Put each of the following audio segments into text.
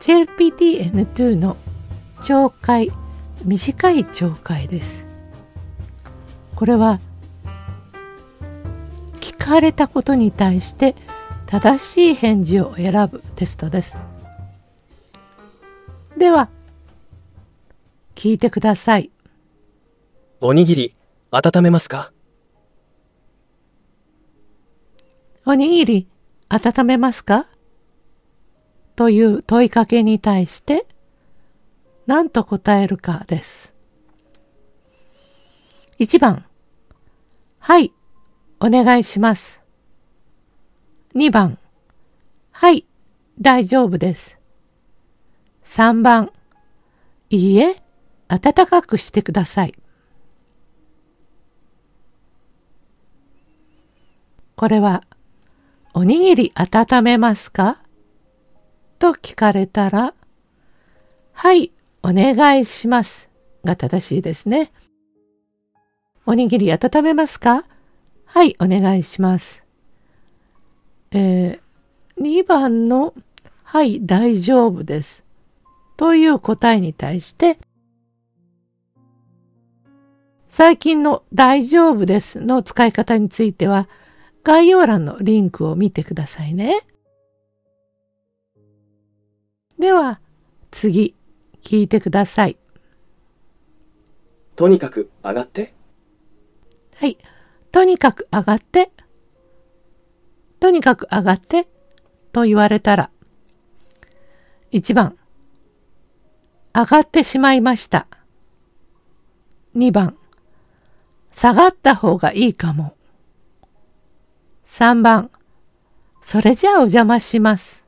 JPTN2 の懲戒短い懲戒です。これは聞かれたことに対して正しい返事を選ぶテストです。では聞いてください。おにぎり温めますか？おにぎり温めますか？という問いかけに対して何と答えるかです。1番はい、お願いします。2番はい、大丈夫です。3番いいえ、暖かくしてください。これはおにぎり温めますか？と聞かれたら、はい、お願いしますが正しいですね。おにぎり温めますか？はい、お願いします。えー、2番の、はい、大丈夫です。という答えに対して、最近の大丈夫ですの使い方については、概要欄のリンクを見てくださいね。では、次、聞いてください。とにかく上がって。はい。とにかく上がって。とにかく上がって。と言われたら、1番、上がってしまいました。2番、下がった方がいいかも。3番、それじゃあお邪魔します。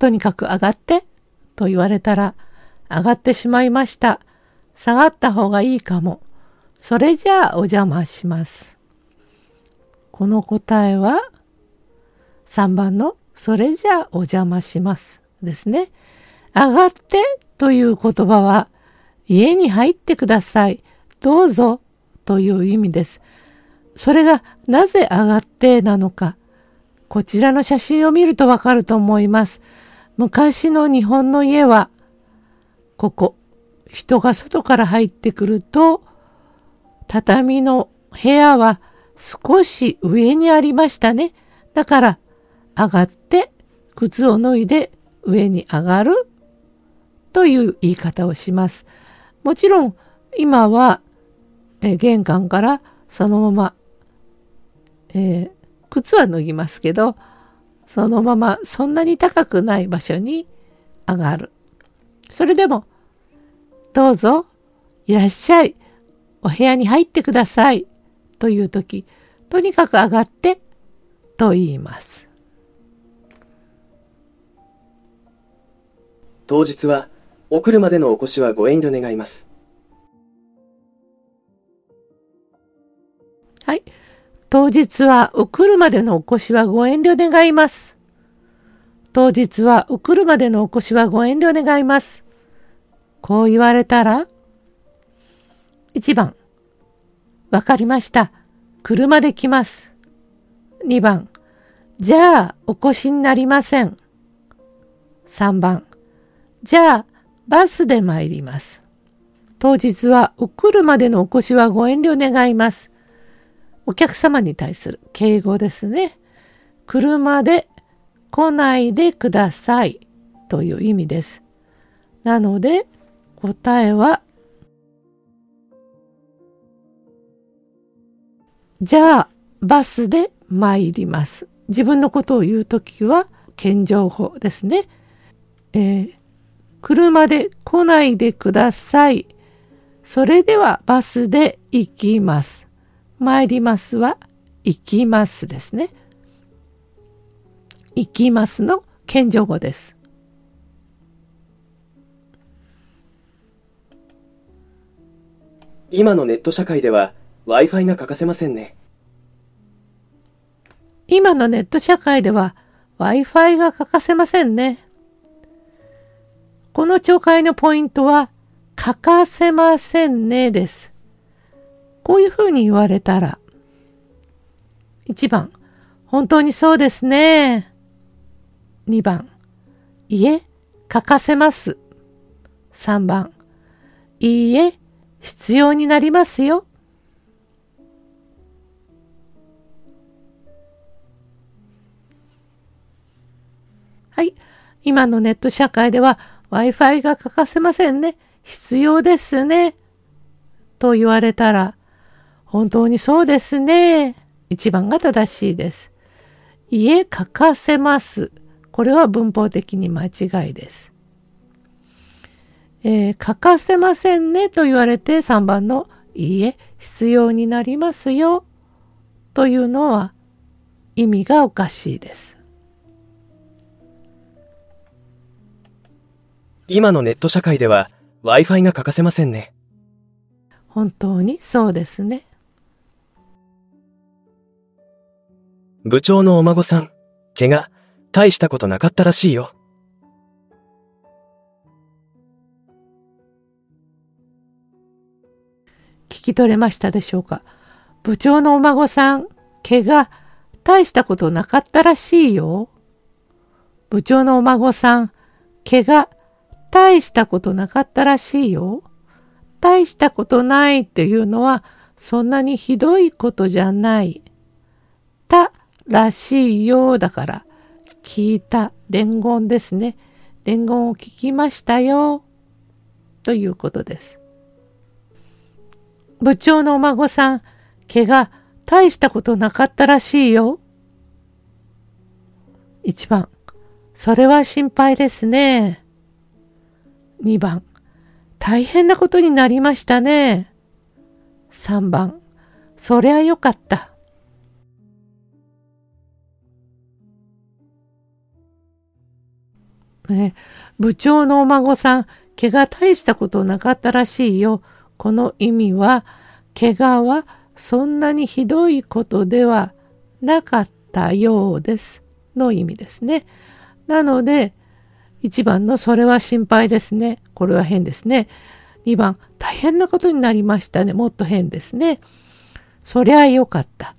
とにかく上がってと言われたら、上がってしまいました。下がった方がいいかも。それじゃあお邪魔します。この答えは3番のそれじゃあお邪魔しますですね。上がってという言葉は家に入ってください。どうぞという意味です。それがなぜ上がってなのか、こちらの写真を見るとわかると思います。昔の日本の家は、ここ、人が外から入ってくると、畳の部屋は少し上にありましたね。だから上がって靴を脱いで上に上がるという言い方をします。もちろん今はえ玄関からそのままえー、靴は脱ぎますけどそのままそんなに高くない場所に上がる。それでもどうぞいらっしゃい。お部屋に入ってください。という時とにかく上がってと言います。当日はお車でのお越しはご遠慮願います。はい当日はお車でのお越しはご遠慮願います。当日はお車でのお越しはご遠慮願います。こう言われたら、1番、わかりました。車で来ます。2番、じゃあお越しになりません。3番、じゃあバスで参ります。当日はお車でのお越しはご遠慮願います。お客様に対する敬語ですね。車で来ないでくださいという意味です。なので答えはじゃあバスで参ります。自分のことを言うときは謙譲法ですね。えー、車で来ないでください。それではバスで行きます。参りますは行きますですね。行きますの謙譲語です。今のネット社会では Wi-Fi が欠かせませんね。今のネット社会では Wi-Fi が欠かせませんね。この懲戒のポイントは欠かせませんねです。こういうふうに言われたら、1番、本当にそうですね。2番、いえ、欠かせます。3番、いいえ、必要になりますよ。はい。今のネット社会では Wi-Fi が欠かせませんね。必要ですね。と言われたら、本当にそうですね。一番が正しいです。家欠かせます。これは文法的に間違いです。えー、欠かせませんねと言われて3番のいいえ、必要になりますよというのは意味がおかしいです。今のネット社会では Wi-Fi が欠かせませんね。本当にそうですね。部長のお孫さん、怪我、大したことなかったらしいよ。聞き取れましたでしょうか？部長のお孫さん、怪我、大したことなかったらしいよ。部長のお孫さん、怪我、大したことなかったらしいよ。大したことないっていうのは、そんなにひどいことじゃない。たらしいよだから、聞いた伝言ですね。伝言を聞きましたよ。ということです。部長のお孫さん、怪我、大したことなかったらしいよ。1番、それは心配ですね。2番、大変なことになりましたね。3番、そりゃよかった。ね、部長のお孫さん、怪我大したことなかったらしいよ。この意味は、怪我はそんなにひどいことではなかったようです。の意味ですね。なので、1番のそれは心配ですね。これは変ですね。2番、大変なことになりましたね。もっと変ですね。そりゃよかった。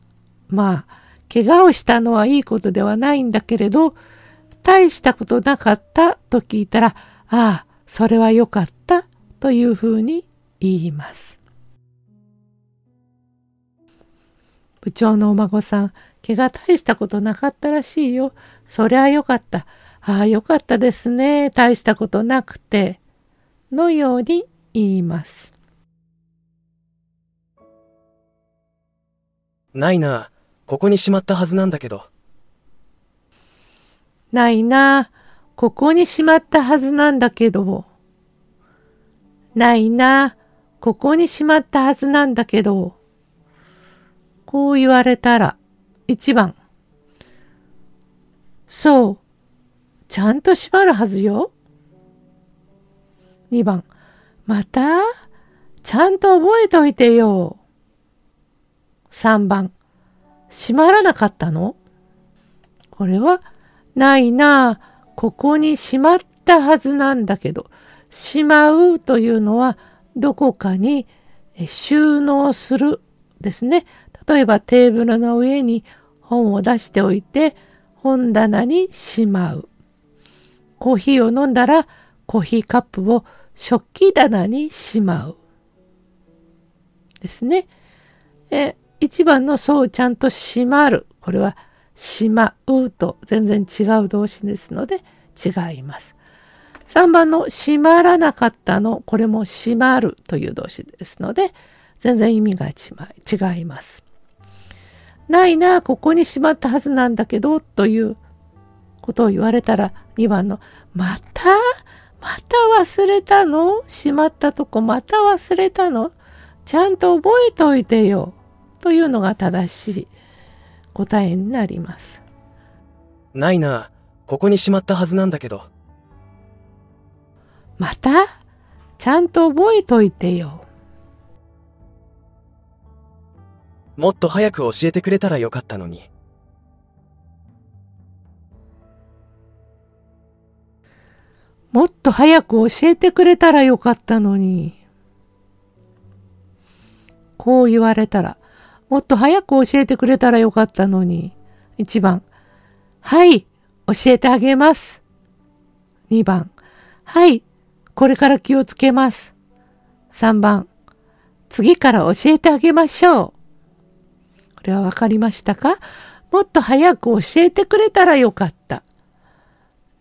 まあ、怪我をしたのはいいことではないんだけれど、大したことなかったと聞いたら、ああ、それは良かったというふうに言います。部長のお孫さん、怪我大したことなかったらしいよ。そりゃよかった。ああ、よかったですね。大したことなくて。のように言います。ないな。ここにしまったはずなんだけど。ないな。ここにしまったはずなんだけど。ないな。ここにしまったはずなんだけど。こう言われたら、一番。そう。ちゃんとしまるはずよ。二番。また？ちゃんと覚えといてよ。三番。閉まらなかったの？これはないなあここにしまったはずなんだけど、しまうというのはどこかに収納するですね。例えばテーブルの上に本を出しておいて本棚にしまう。コーヒーを飲んだらコーヒーカップを食器棚にしまう。ですね。え一番のそうちゃんと閉まる。これはしまうと全然違う動詞ですので違います。3番の閉まらなかったの、これも閉まるという動詞ですので全然意味が違います。ないな、ここにしまったはずなんだけどということを言われたら2番のまた？また忘れたの？しまったとこまた忘れたの？ちゃんと覚えておいてよ。というのが正しい。答えになります。ないな。ここにしまったはずなんだけど。また？ちゃんと覚えといてよ。もっと早く教えてくれたらよかったのに。もっと早く教えてくれたらよかったのに。こう言われたら、もっと早く教えてくれたらよかったのに。一番、はい、教教えてあげます。2番、はい、これから気をつけます。3番、次から教えてあげましょう。これはわかりましたか？もっと早く教えてくれたらよかった。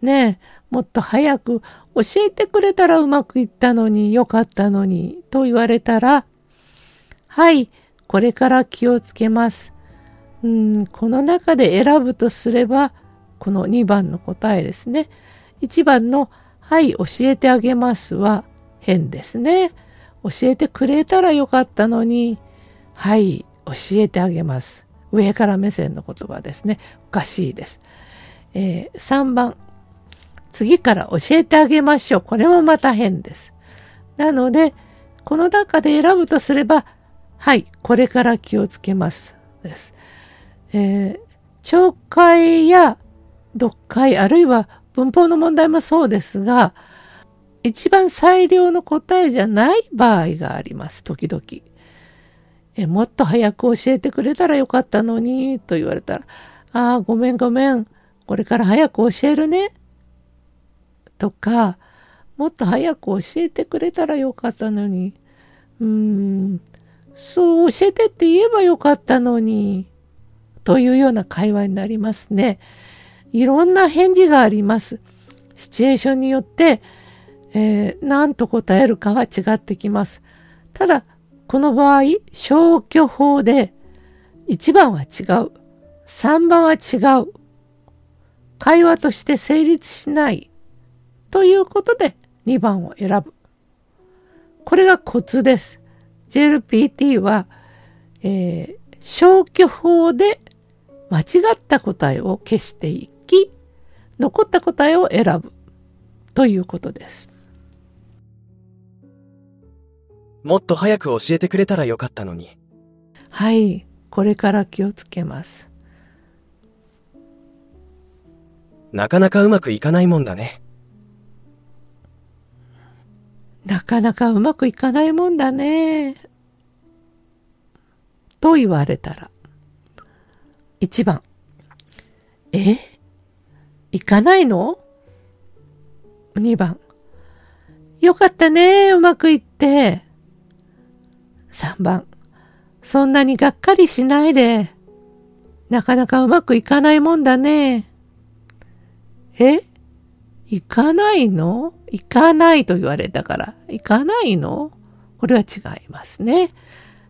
ねえ、もっと早く教えてくれたらうまくいったのによかったのにと言われたら、はい、これから気をつけます。うん、この中で選ぶとすれば、この2番の答えですね。1番の、はい、教えてあげますは変ですね。教えてくれたらよかったのに、はい、教えてあげます。上から目線の言葉ですね。おかしいです。えー、3番、次から教えてあげましょう。これもまた変です。なので、この中で選ぶとすれば、はい、これから気をつけます。です。えー、聴解や読解、あるいは文法の問題もそうですが、一番最良の答えじゃない場合があります、時々。えもっと早く教えてくれたらよかったのに、と言われたら、ああ、ごめんごめん、これから早く教えるね。とか、もっと早く教えてくれたらよかったのに、うーん、そう教えてって言えばよかったのに、というような会話になりますね。いろんな返事があります。シチュエーションによって、えー、何と答えるかは違ってきます。ただ、この場合、消去法で1番は違う。3番は違う。会話として成立しないということで2番を選ぶ。これがコツです。JLPT は、えー、消去法で間違った答えを消していき、残った答えを選ぶということです。もっと早く教えてくれたらよかったのに。はい、これから気をつけます。なかなかうまくいかないもんだね。なかなかうまくいかないもんだね。と言われたら。1番。え？行かないの ?2 番。よかったね、うまくいって。3番。そんなにがっかりしないで。なかなかうまくいかないもんだね。え？行かないの？行かないと言われたから、行かないの？これは違いますね。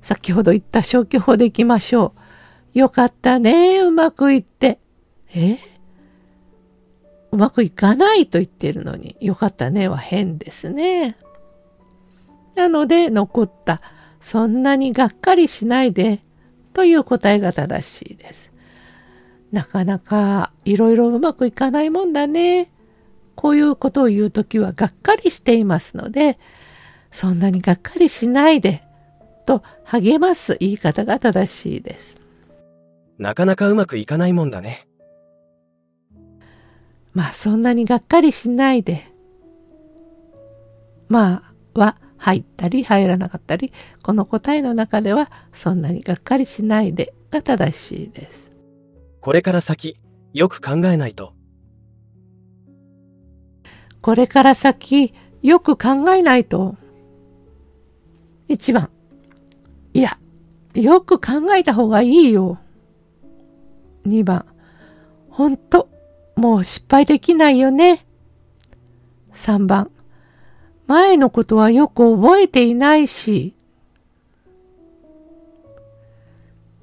先ほど言った消去法でいきましょう。よかったね、うまくいって。え？うまくいかないと言ってるのに、よかったねは変ですね。なので、残った、そんなにがっかりしないで、という答えが正しいです。なかなかいろいろうまくいかないもんだね。こういうことを言うときはがっかりしていますので、そんなにがっかりしないで、と励ます言い方が正しいです。なかなかうまくいかないもんだね。まあそんなにがっかりしないで。まあは入ったり入らなかったり、この答えの中ではそんなにがっかりしないでが正しいです。これから先、よく考えないと。これから先、よく考えないと。1番。いや、よく考えた方がいいよ。2番。ほんと、もう失敗できないよね。3番。前のことはよく覚えていないし。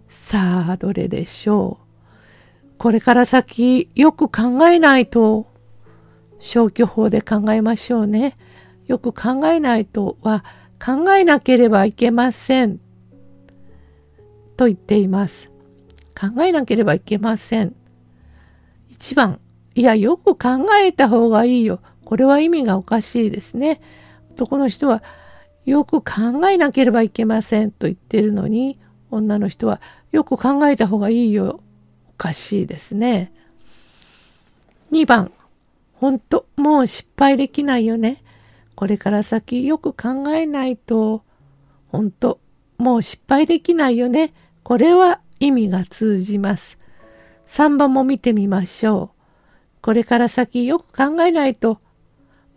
さあ、どれでしょう。これから先よく考えないと、消去法で考えましょうね。よく考えないとは考えなければいけません。と言っています。考えなければいけません。1番、いや、よく考えた方がいいよ。これは意味がおかしいですね。男の人は、よく考えなければいけませんと言ってるのに、女の人は、よく考えた方がいいよ。おかしいですね。2番、本当もう失敗できないよね。これから先よく考えないと、本当もう失敗できないよね。これは意味が通じます。3番も見てみましょう。これから先よく考えないと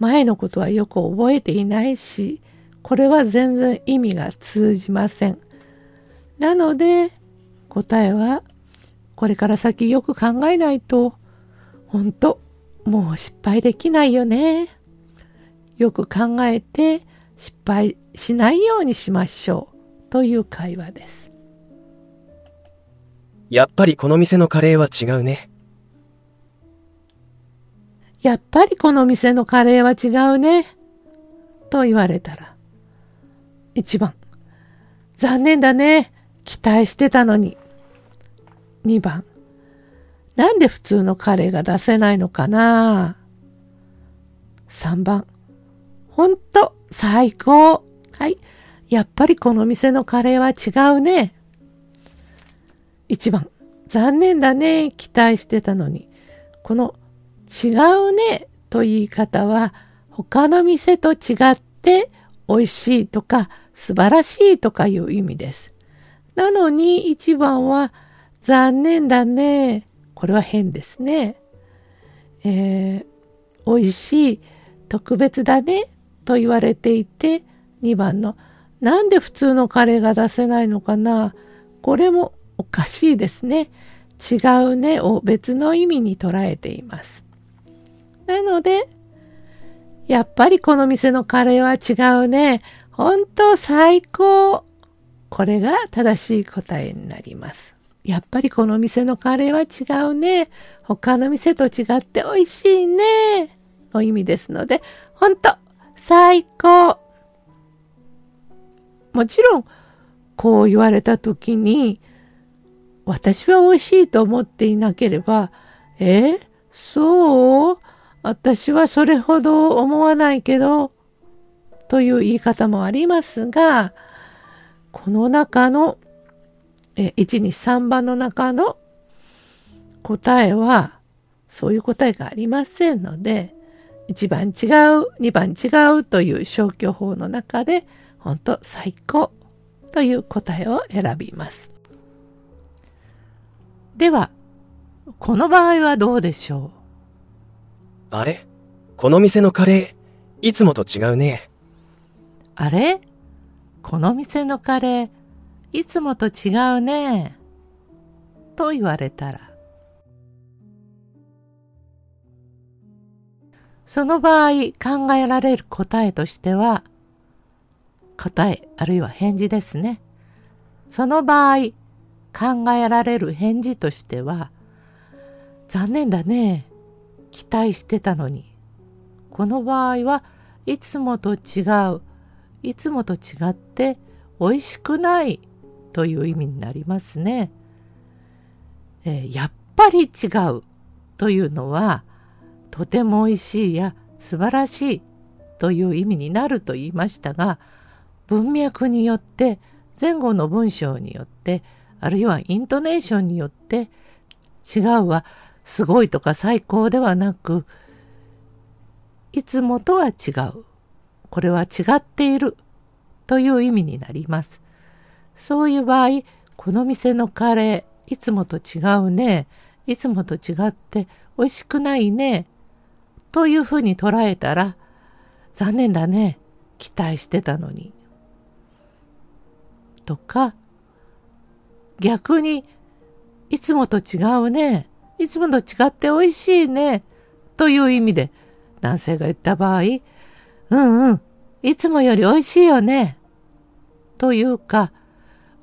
前のことはよく覚えていないしこれは全然意味が通じません。なので答えはこれから先よく考えないと本当もう失敗できないよね。よく考えて失敗しないようにしましょうという会話です。やっぱりこの店のカレーは違うね。やっぱりこの店のカレーは違うね。と言われたら。一番。残念だね。期待してたのに。2番。なんで普通のカレーが出せないのかな ?3 番。ほんと最高。はい。やっぱりこの店のカレーは違うね。1番。残念だね。期待してたのに。この違うねと言い方は他の店と違って美味しいとか素晴らしいとかいう意味です。なのに1番は残念だね。これは変ですね。えー、美味しい、特別だねと言われていて2番のなんで普通のカレーが出せないのかな？これもおかしいですね。違うねを別の意味に捉えています。なので、やっぱりこの店のカレーは違うね。本当最高。これが正しい答えになります。やっぱりこの店のカレーは違うね。他の店と違って美味しいね。の意味ですので、本当最高。もちろん、こう言われた時に、私は美味しいと思っていなければ、えそう？私はそれほど思わないけど、という言い方もありますが、この中の、え1、2、3番の中の答えは、そういう答えがありませんので、1番違う、2番違うという消去法の中で、本当最高という答えを選びます。では、この場合はどうでしょう？あれ？この店のカレー、いつもと違うね。あれ？この店のカレー、いつもと違うね。と言われたら。その場合考えられる答えとしては、答えあるいは返事ですね。その場合考えられる返事としては、残念だね。期待してたのにこの場合はいつもと違ういつもと違って美味しくないという意味になりますね。えー、やっぱり違うというのはとても美味しいや素晴らしいという意味になると言いましたが文脈によって前後の文章によってあるいはイントネーションによって違うはすごいとか最高ではなくいつもとは違うこれは違っているという意味になりますそういう場合この店のカレーいつもと違うね。いつもと違って美味しくないね。というふうに捉えたら残念だね。期待してたのに。とか逆にいつもと違うね。いつもと違って美味しいね。という意味で男性が言った場合、うんうん、いつもより美味しいよね。というか、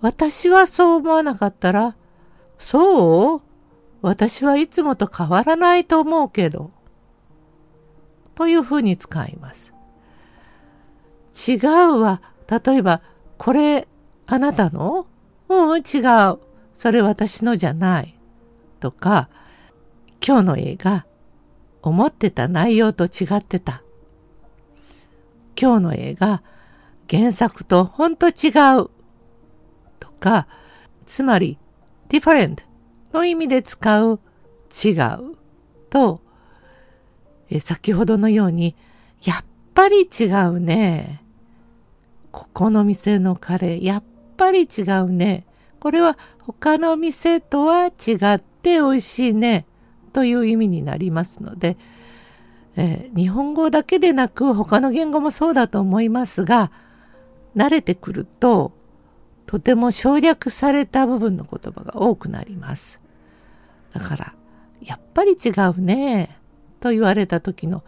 私はそう思わなかったら、そう？私はいつもと変わらないと思うけど。というふうに使います。違うは、例えば、これ、あなたの？うん、違う。それ私のじゃない。とか、今日の映画思ってた内容と違ってた今日の映画原作とほんと違うとかつまり different の意味で使う違う。とえ先ほどのようにやっぱり違うね。ここの店のカレーやっぱり違うね。これは他の店とは違って美味しいね。という意味になりますので、えー、日本語だけでなく他の言語もそうだと思いますが慣れてくるととても省略された部分の言葉が多くなります。だからやっぱり違うねと言われた時の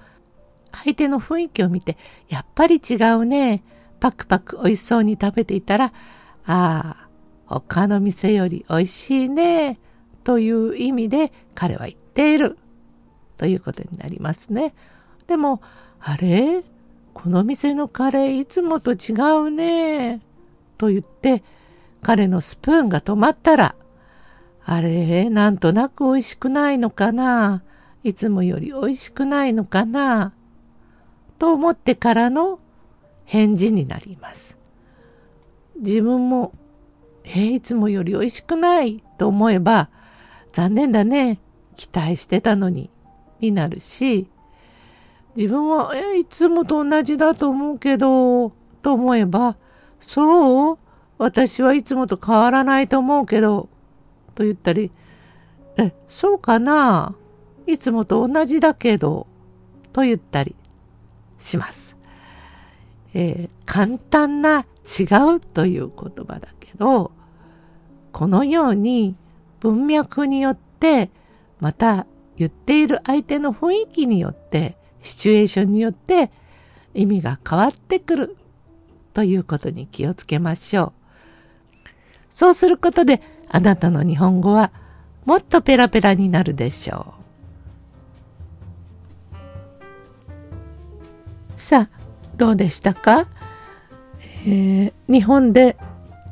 相手の雰囲気を見てやっぱり違うねパクパク美味しそうに食べていたらああ他の店より美味しいねという意味で彼は言っているということになりますね。でもあれ？この店のカレーいつもと違うねと言って彼のスプーンが止まったらあれなんとなく美味しくないのかないつもより美味しくないのかなと思ってからの返事になります。自分も、えー、いつもより美味しくないと思えば、残念だね、期待してたのに、になるし、自分は、えー、いつもと同じだと思うけど、と思えば、そう私はいつもと変わらないと思うけど、と言ったり、え、そうかないつもと同じだけど、と言ったりします。えー、簡単な違うという言葉だけど、このように文脈によって、また言っている相手の雰囲気によって、シチュエーションによって意味が変わってくるということに気をつけましょう。そうすることであなたの日本語はもっとペラペラになるでしょう。さあ、どうでしたか、えー、日本で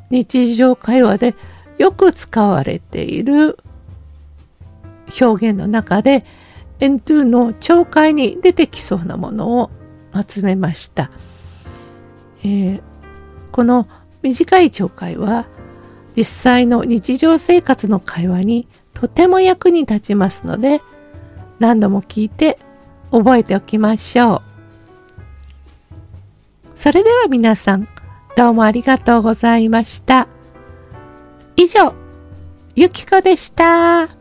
日常会話でよく使われている表現の中で N2 の聴解に出てきそうなものを集めました。えー、この短い聴解は実際の日常生活の会話にとても役に立ちますので何度も聞いて覚えておきましょう。それでは皆さんどうもありがとうございました。以上、ゆきこでした。